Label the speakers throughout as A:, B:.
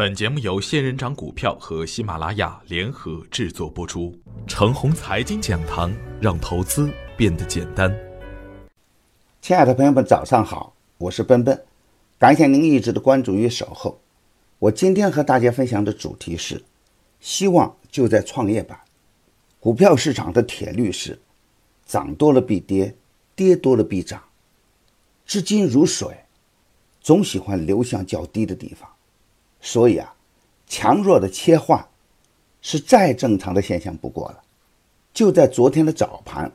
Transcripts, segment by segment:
A: 本节目由仙人掌股票和喜马拉雅联合制作播出。程红财经讲堂，让投资变得简单。
B: 亲爱的朋友们，早上好，我是奔奔，感谢您一直的关注与守候。我今天和大家分享的主题是：希望就在创业板。股票市场的铁律是：涨多了必跌，跌多了必涨。资金如水，总喜欢流向较低的地方。所以啊，强弱的切换是再正常的现象不过了。就在昨天的早盘，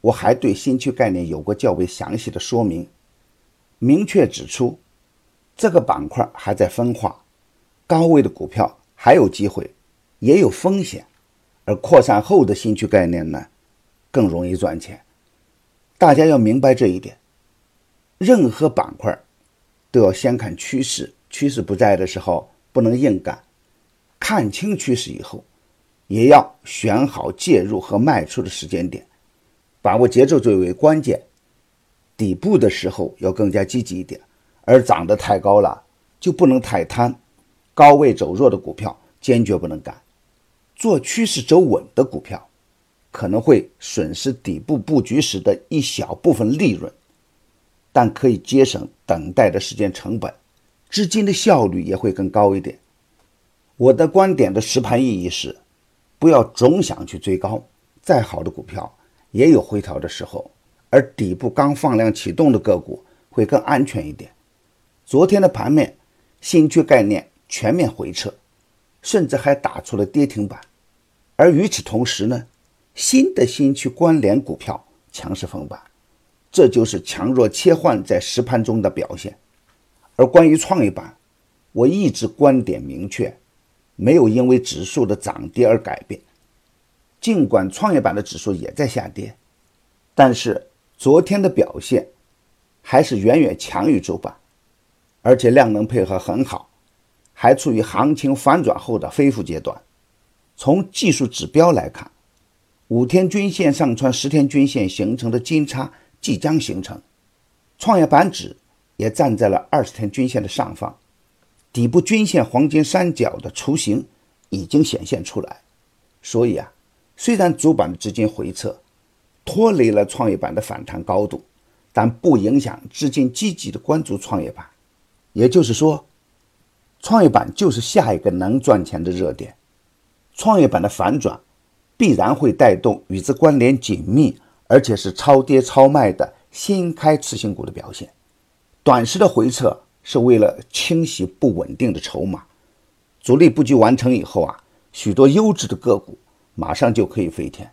B: 我还对新区概念有过较为详细的说明，明确指出这个板块还在分化，高位的股票还有机会，也有风险，而扩散后的新区概念呢，更容易赚钱。大家要明白这一点，任何板块都要先看趋势。趋势不在的时候不能硬干，看清趋势以后，也要选好介入和卖出的时间点，把握节奏最为关键。底部的时候要更加积极一点，而涨得太高了就不能太贪，高位走弱的股票坚决不能干。做趋势走稳的股票，可能会损失底部布局时的一小部分利润，但可以节省等待的时间成本。资金的效率也会更高一点。我的观点的实盘意义是，不要总想去追高，再好的股票也有回调的时候，而底部刚放量启动的个股会更安全一点。昨天的盘面，新区概念全面回撤，甚至还打出了跌停板。而与此同时呢，新的新区关联股票强势封板，这就是强弱切换在实盘中的表现。而关于创业板，我一直观点明确，没有因为指数的涨跌而改变。尽管创业板的指数也在下跌，但是昨天的表现还是远远强于主板，而且量能配合很好，还处于行情反转后的恢复阶段。从技术指标来看，五天均线上穿十天均线形成的金叉即将形成，创业板指。也站在了二十天均线的上方，底部均线黄金三角的雏形已经显现出来。所以啊，虽然主板的资金回撤拖累了创业板的反弹高度，但不影响资金积极的关注创业板。也就是说，创业板就是下一个能赚钱的热点。创业板的反转必然会带动与之关联紧密，而且是超跌超卖的新开次新股的表现。短时的回撤是为了清洗不稳定的筹码，主力布局完成以后啊，许多优质的个股马上就可以飞天。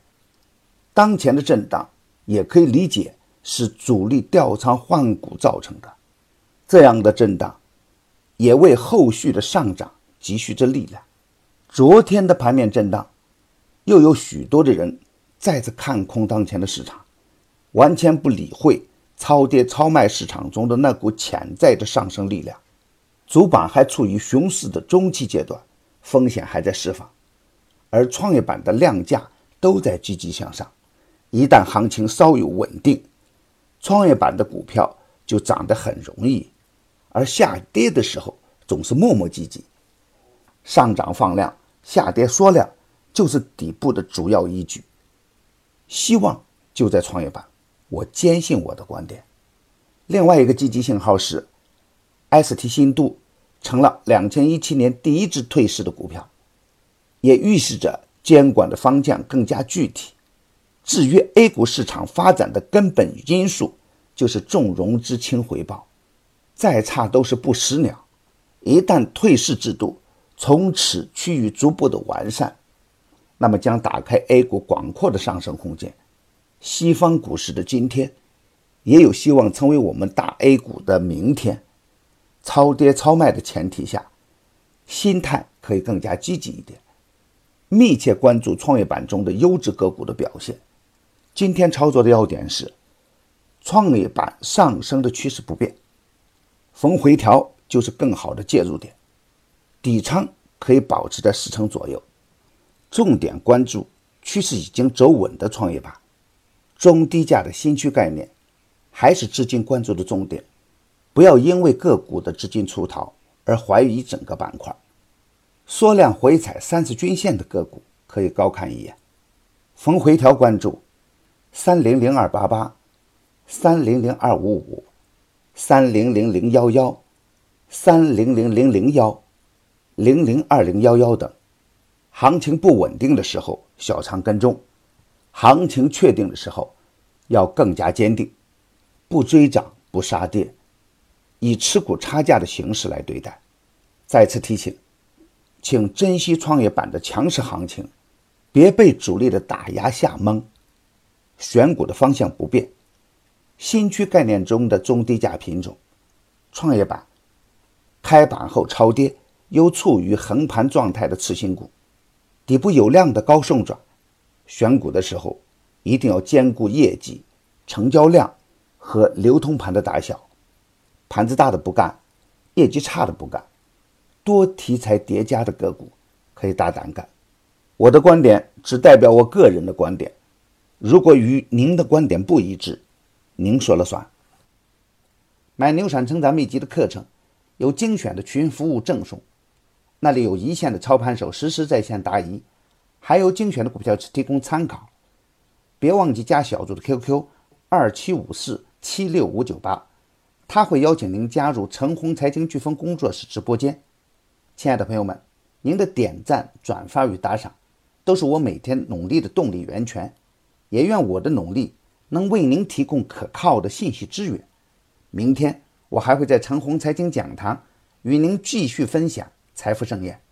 B: 当前的震荡也可以理解是主力调仓换股造成的，这样的震荡也为后续的上涨积蓄着力量。昨天的盘面震荡，又有许多的人再次看空当前的市场，完全不理会。超跌超卖市场中的那股潜在的上升力量，主板还处于熊市的中期阶段，风险还在释放，而创业板的量价都在积极向上。一旦行情稍有稳定，创业板的股票就涨得很容易，而下跌的时候总是磨磨唧唧。上涨放量，下跌缩量，就是底部的主要依据。希望就在创业板。我坚信我的观点。另外一个积极信号是，ST 新度成了两千一七年第一只退市的股票，也预示着监管的方向更加具体。制约 A 股市场发展的根本因素就是重融资轻回报，再差都是不死鸟。一旦退市制度从此趋于逐步的完善，那么将打开 A 股广阔的上升空间。西方股市的今天，也有希望成为我们大 A 股的明天。超跌超卖的前提下，心态可以更加积极一点，密切关注创业板中的优质个股的表现。今天操作的要点是，创业板上升的趋势不变，逢回调就是更好的介入点，底仓可以保持在四成左右。重点关注趋势已经走稳的创业板。中低价的新区概念，还是资金关注的重点。不要因为个股的资金出逃而怀疑整个板块。缩量回踩三十均线的个股可以高看一眼。逢回调关注三零零二八八、三零零二五五、三零零零幺幺、三零零零零幺、零零二零幺幺等。行情不稳定的时候，小仓跟踪；行情确定的时候，要更加坚定，不追涨不杀跌，以持股差价的形式来对待。再次提醒，请珍惜创业板的强势行情，别被主力的打压吓懵。选股的方向不变，新区概念中的中低价品种，创业板开板后超跌，又处于横盘状态的次新股，底部有量的高送转。选股的时候，一定要兼顾业绩、成交量和流通盘的大小。盘子大的不干，业绩差的不干。多题材叠加的个股可以大胆干。我的观点只代表我个人的观点，如果与您的观点不一致，您说了算。买牛产成长秘籍的课程，有精选的群服务赠送，那里有一线的操盘手实时在线答疑，还有精选的股票提供参考。别忘记加小组的 QQ 二七五四七六五九八，他会邀请您加入陈红财经飓风工作室直播间。亲爱的朋友们，您的点赞、转发与打赏，都是我每天努力的动力源泉。也愿我的努力能为您提供可靠的信息资源。明天我还会在陈红财经讲堂与您继续分享财富盛宴。